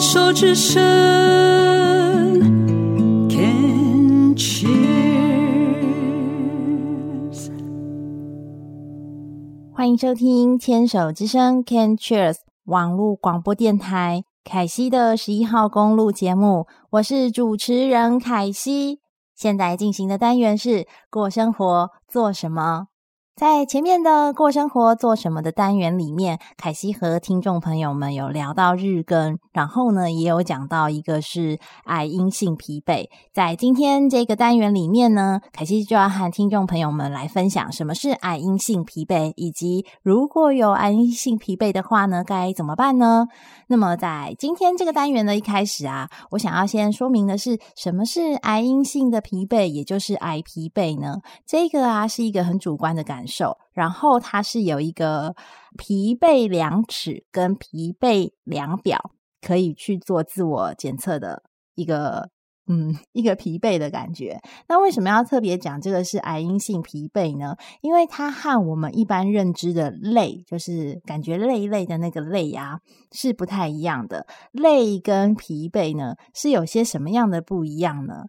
手之声，Can Cheers。欢迎收听《牵手之声》Can Cheers 网络广播电台凯西的十一号公路节目，我是主持人凯西。现在进行的单元是过生活做什么？在前面的过生活做什么的单元里面，凯西和听众朋友们有聊到日更，然后呢，也有讲到一个是癌因性疲惫。在今天这个单元里面呢，凯西就要和听众朋友们来分享什么是癌因性疲惫，以及如果有癌因性疲惫的话呢，该怎么办呢？那么在今天这个单元的一开始啊，我想要先说明的是什么是癌因性的疲惫，也就是癌疲惫呢？这个啊是一个很主观的感感受。然后它是有一个疲惫量尺跟疲惫量表，可以去做自我检测的一个，嗯，一个疲惫的感觉。那为什么要特别讲这个是癌因性疲惫呢？因为它和我们一般认知的累，就是感觉累累的那个累啊，是不太一样的。累跟疲惫呢，是有些什么样的不一样呢？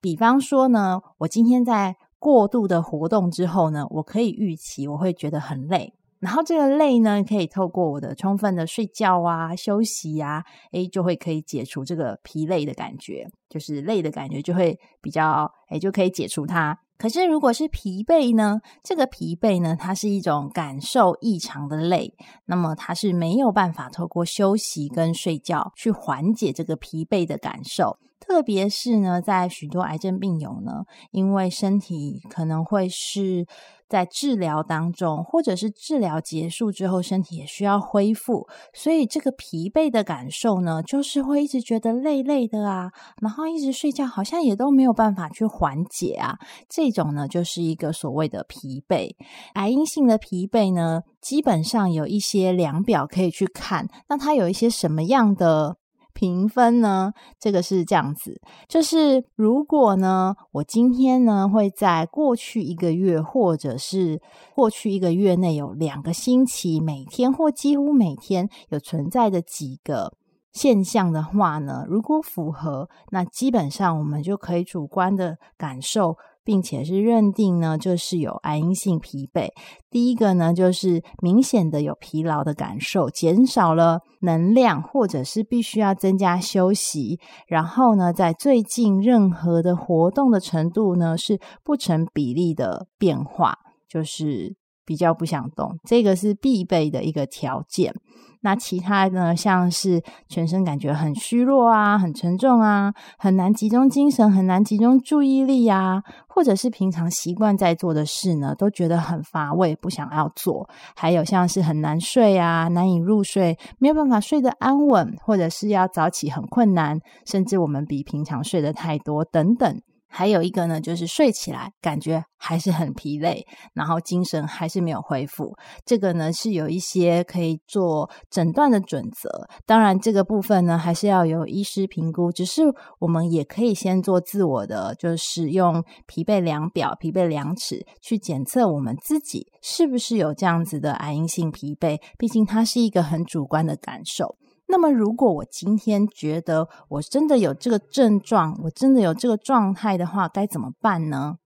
比方说呢，我今天在过度的活动之后呢，我可以预期我会觉得很累，然后这个累呢，可以透过我的充分的睡觉啊、休息啊，诶，就会可以解除这个疲累的感觉，就是累的感觉就会比较，诶，就可以解除它。可是如果是疲惫呢，这个疲惫呢，它是一种感受异常的累，那么它是没有办法透过休息跟睡觉去缓解这个疲惫的感受。特别是呢，在许多癌症病友呢，因为身体可能会是在治疗当中，或者是治疗结束之后，身体也需要恢复，所以这个疲惫的感受呢，就是会一直觉得累累的啊，然后一直睡觉，好像也都没有办法去缓解啊。这种呢，就是一个所谓的疲惫。癌因性的疲惫呢，基本上有一些量表可以去看，那它有一些什么样的评分呢？这个是这样子，就是如果呢，我今天呢会在过去一个月，或者是过去一个月内有两个星期，每天或几乎每天有存在的几个现象的话呢，如果符合，那基本上我们就可以主观的感受。并且是认定呢，就是有癌因性疲惫。第一个呢，就是明显的有疲劳的感受，减少了能量，或者是必须要增加休息。然后呢，在最近任何的活动的程度呢，是不成比例的变化，就是比较不想动。这个是必备的一个条件。那其他呢，像是全身感觉很虚弱啊，很沉重啊，很难集中精神，很难集中注意力啊，或者是平常习惯在做的事呢，都觉得很乏味，不想要做。还有像是很难睡啊，难以入睡，没有办法睡得安稳，或者是要早起很困难，甚至我们比平常睡得太多等等。还有一个呢，就是睡起来感觉还是很疲累，然后精神还是没有恢复。这个呢是有一些可以做诊断的准则。当然，这个部分呢还是要有医师评估。只是我们也可以先做自我的，就是用疲惫量表、疲惫量尺去检测我们自己是不是有这样子的癌因性疲惫。毕竟它是一个很主观的感受。那么，如果我今天觉得我真的有这个症状，我真的有这个状态的话，该怎么办呢？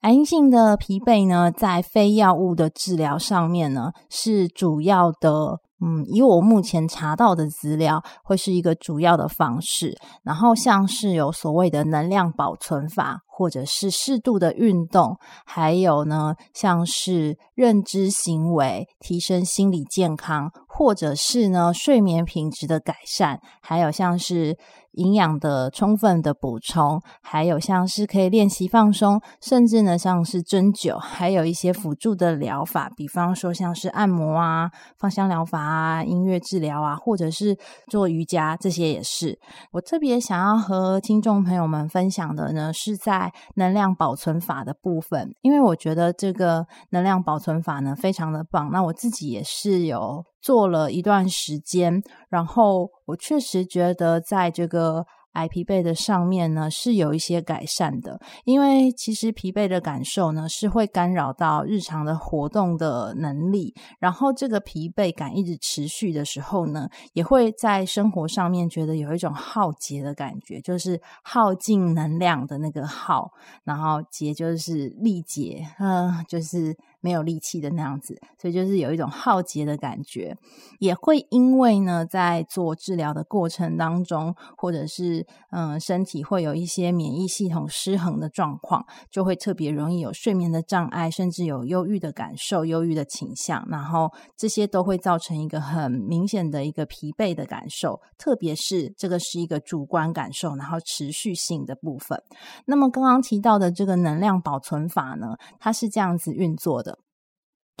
癌性的疲惫呢，在非药物的治疗上面呢，是主要的。嗯，以我目前查到的资料，会是一个主要的方式。然后像是有所谓的能量保存法，或者是适度的运动，还有呢，像是认知行为，提升心理健康，或者是呢，睡眠品质的改善，还有像是。营养的充分的补充，还有像是可以练习放松，甚至呢像是针灸，还有一些辅助的疗法，比方说像是按摩啊、芳香疗法啊、音乐治疗啊，或者是做瑜伽，这些也是。我特别想要和听众朋友们分享的呢，是在能量保存法的部分，因为我觉得这个能量保存法呢非常的棒。那我自己也是有。做了一段时间，然后我确实觉得，在这个癌疲惫的上面呢是有一些改善的，因为其实疲惫的感受呢是会干扰到日常的活动的能力，然后这个疲惫感一直持续的时候呢，也会在生活上面觉得有一种耗竭的感觉，就是耗尽能量的那个耗，然后竭就是力竭，嗯、就是。没有力气的那样子，所以就是有一种耗竭的感觉，也会因为呢，在做治疗的过程当中，或者是嗯，身体会有一些免疫系统失衡的状况，就会特别容易有睡眠的障碍，甚至有忧郁的感受、忧郁的倾向，然后这些都会造成一个很明显的一个疲惫的感受，特别是这个是一个主观感受，然后持续性的部分。那么刚刚提到的这个能量保存法呢，它是这样子运作的。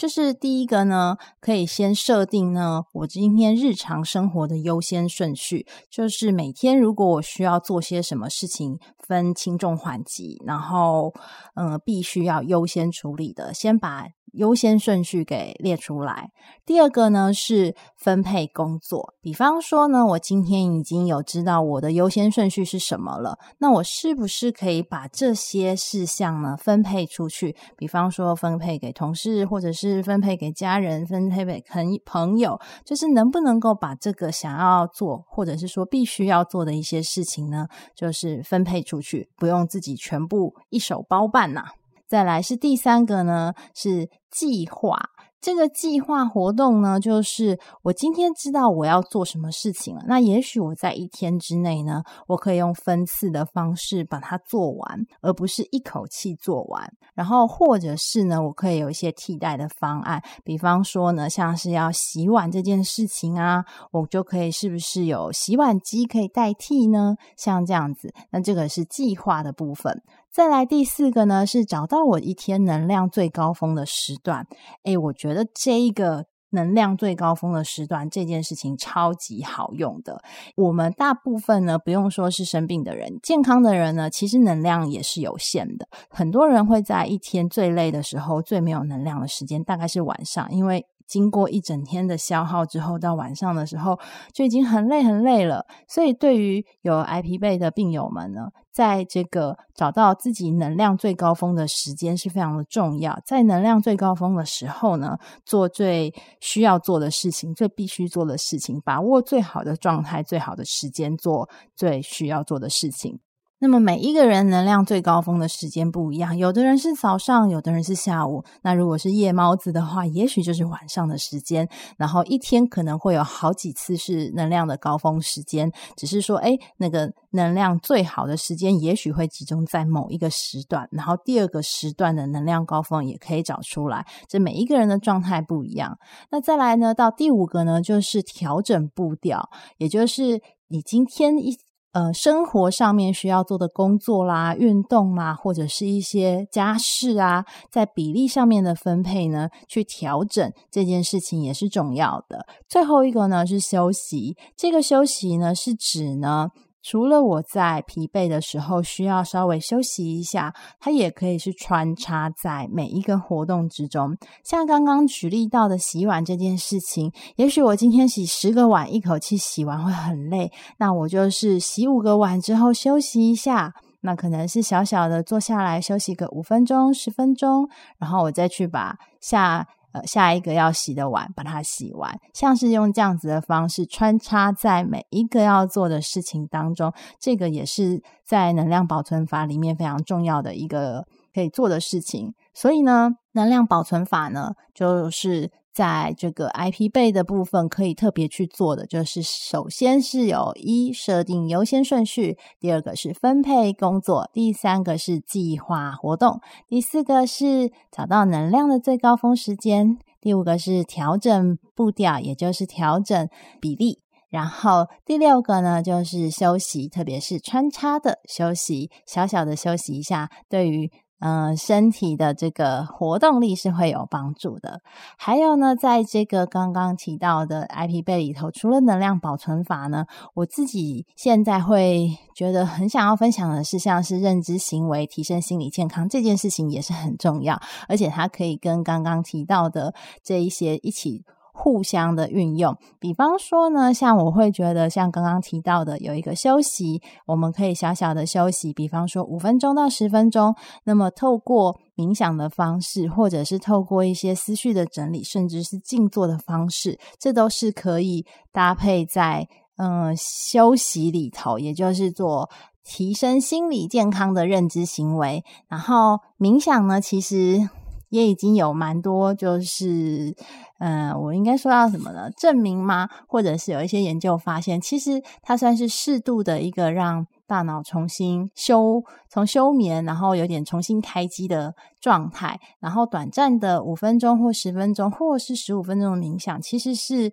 就是第一个呢，可以先设定呢，我今天日常生活的优先顺序，就是每天如果我需要做些什么事情，分轻重缓急，然后嗯、必须要优先处理的，先把。优先顺序给列出来。第二个呢是分配工作，比方说呢，我今天已经有知道我的优先顺序是什么了，那我是不是可以把这些事项呢分配出去？比方说分配给同事，或者是分配给家人，分配给朋朋友，就是能不能够把这个想要做，或者是说必须要做的一些事情呢，就是分配出去，不用自己全部一手包办呐。再来是第三个呢，是计划。这个计划活动呢，就是我今天知道我要做什么事情了。那也许我在一天之内呢，我可以用分次的方式把它做完，而不是一口气做完。然后或者是呢，我可以有一些替代的方案，比方说呢，像是要洗碗这件事情啊，我就可以是不是有洗碗机可以代替呢？像这样子，那这个是计划的部分。再来第四个呢，是找到我一天能量最高峰的时段。诶，我觉得这一个能量最高峰的时段这件事情超级好用的。我们大部分呢，不用说是生病的人，健康的人呢，其实能量也是有限的。很多人会在一天最累的时候、最没有能量的时间，大概是晚上，因为经过一整天的消耗之后，到晚上的时候就已经很累很累了。所以，对于有癌疲惫的病友们呢，在这个找到自己能量最高峰的时间是非常的重要。在能量最高峰的时候呢，做最需要做的事情，最必须做的事情，把握最好的状态、最好的时间做最需要做的事情。那么每一个人能量最高峰的时间不一样，有的人是早上，有的人是下午。那如果是夜猫子的话，也许就是晚上的时间。然后一天可能会有好几次是能量的高峰时间，只是说，诶，那个能量最好的时间也许会集中在某一个时段，然后第二个时段的能量高峰也可以找出来。这每一个人的状态不一样。那再来呢，到第五个呢，就是调整步调，也就是你今天一。呃，生活上面需要做的工作啦、运动啦，或者是一些家事啊，在比例上面的分配呢，去调整这件事情也是重要的。最后一个呢是休息，这个休息呢是指呢。除了我在疲惫的时候需要稍微休息一下，它也可以是穿插在每一个活动之中。像刚刚举例到的洗碗这件事情，也许我今天洗十个碗，一口气洗完会很累，那我就是洗五个碗之后休息一下，那可能是小小的坐下来休息个五分钟、十分钟，然后我再去把下。呃，下一个要洗的碗，把它洗完，像是用这样子的方式穿插在每一个要做的事情当中，这个也是在能量保存法里面非常重要的一个可以做的事情。所以呢，能量保存法呢，就是。在这个癌疲惫的部分，可以特别去做的，就是首先是有一设定优先顺序，第二个是分配工作，第三个是计划活动，第四个是找到能量的最高峰时间，第五个是调整步调，也就是调整比例，然后第六个呢就是休息，特别是穿插的休息，小小的休息一下，对于。嗯，身体的这个活动力是会有帮助的。还有呢，在这个刚刚提到的 IP 背里头，除了能量保存法呢，我自己现在会觉得很想要分享的是，像是认知行为提升心理健康这件事情也是很重要，而且它可以跟刚刚提到的这一些一起。互相的运用。比方说呢，像我会觉得，像刚刚提到的，有一个休息，我们可以小小的休息，比方说五分钟到十分钟。那么透过冥想的方式，或者是透过一些思绪的整理，甚至是静坐的方式，这都是可以搭配在嗯休息里头，也就是做。提升心理健康的认知行为，然后冥想呢，其实也已经有蛮多，就是，嗯、呃，我应该说到什么呢？证明吗？或者是有一些研究发现，其实它算是适度的一个让大脑重新休，从休眠，然后有点重新开机的状态，然后短暂的五分钟或十分钟，或是十五分钟的冥想，其实是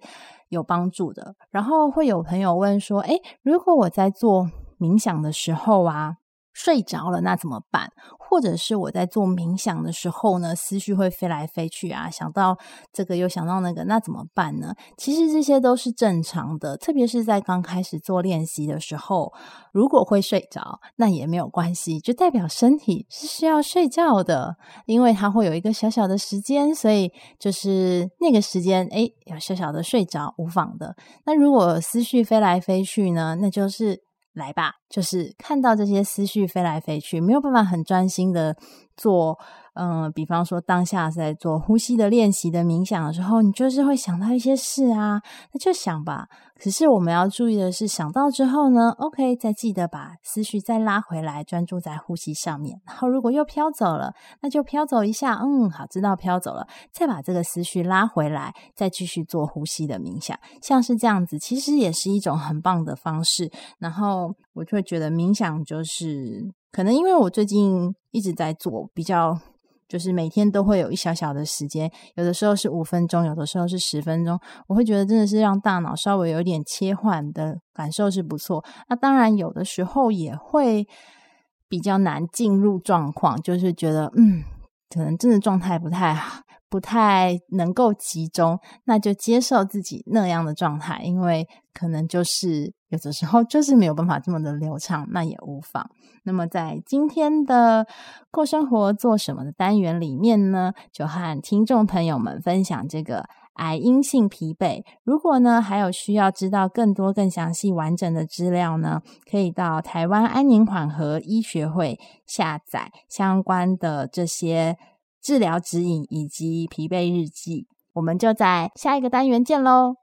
有帮助的。然后会有朋友问说，诶，如果我在做冥想的时候啊，睡着了那怎么办？或者是我在做冥想的时候呢，思绪会飞来飞去啊，想到这个又想到那个，那怎么办呢？其实这些都是正常的，特别是在刚开始做练习的时候，如果会睡着，那也没有关系，就代表身体是需要睡觉的，因为它会有一个小小的时间，所以就是那个时间，诶，有小小的睡着无妨的。那如果思绪飞来飞去呢，那就是。来吧，就是看到这些思绪飞来飞去，没有办法很专心的做。嗯，比方说当下在做呼吸的练习的冥想的时候，你就是会想到一些事啊，那就想吧。可是我们要注意的是，想到之后呢，OK，再记得把思绪再拉回来，专注在呼吸上面。然后如果又飘走了，那就飘走一下，嗯，好，知道飘走了，再把这个思绪拉回来，再继续做呼吸的冥想，像是这样子，其实也是一种很棒的方式。然后我就会觉得冥想就是可能因为我最近一直在做比较。就是每天都会有一小小的时间，有的时候是五分钟，有的时候是十分钟。我会觉得真的是让大脑稍微有点切换的感受是不错。那当然有的时候也会比较难进入状况，就是觉得嗯，可能真的状态不太好，不太能够集中，那就接受自己那样的状态，因为可能就是。有的时候就是没有办法这么的流畅，那也无妨。那么在今天的过生活做什么的单元里面呢，就和听众朋友们分享这个癌因性疲惫。如果呢还有需要知道更多、更详细、完整的资料呢，可以到台湾安宁缓和医学会下载相关的这些治疗指引以及疲惫日记。我们就在下一个单元见喽。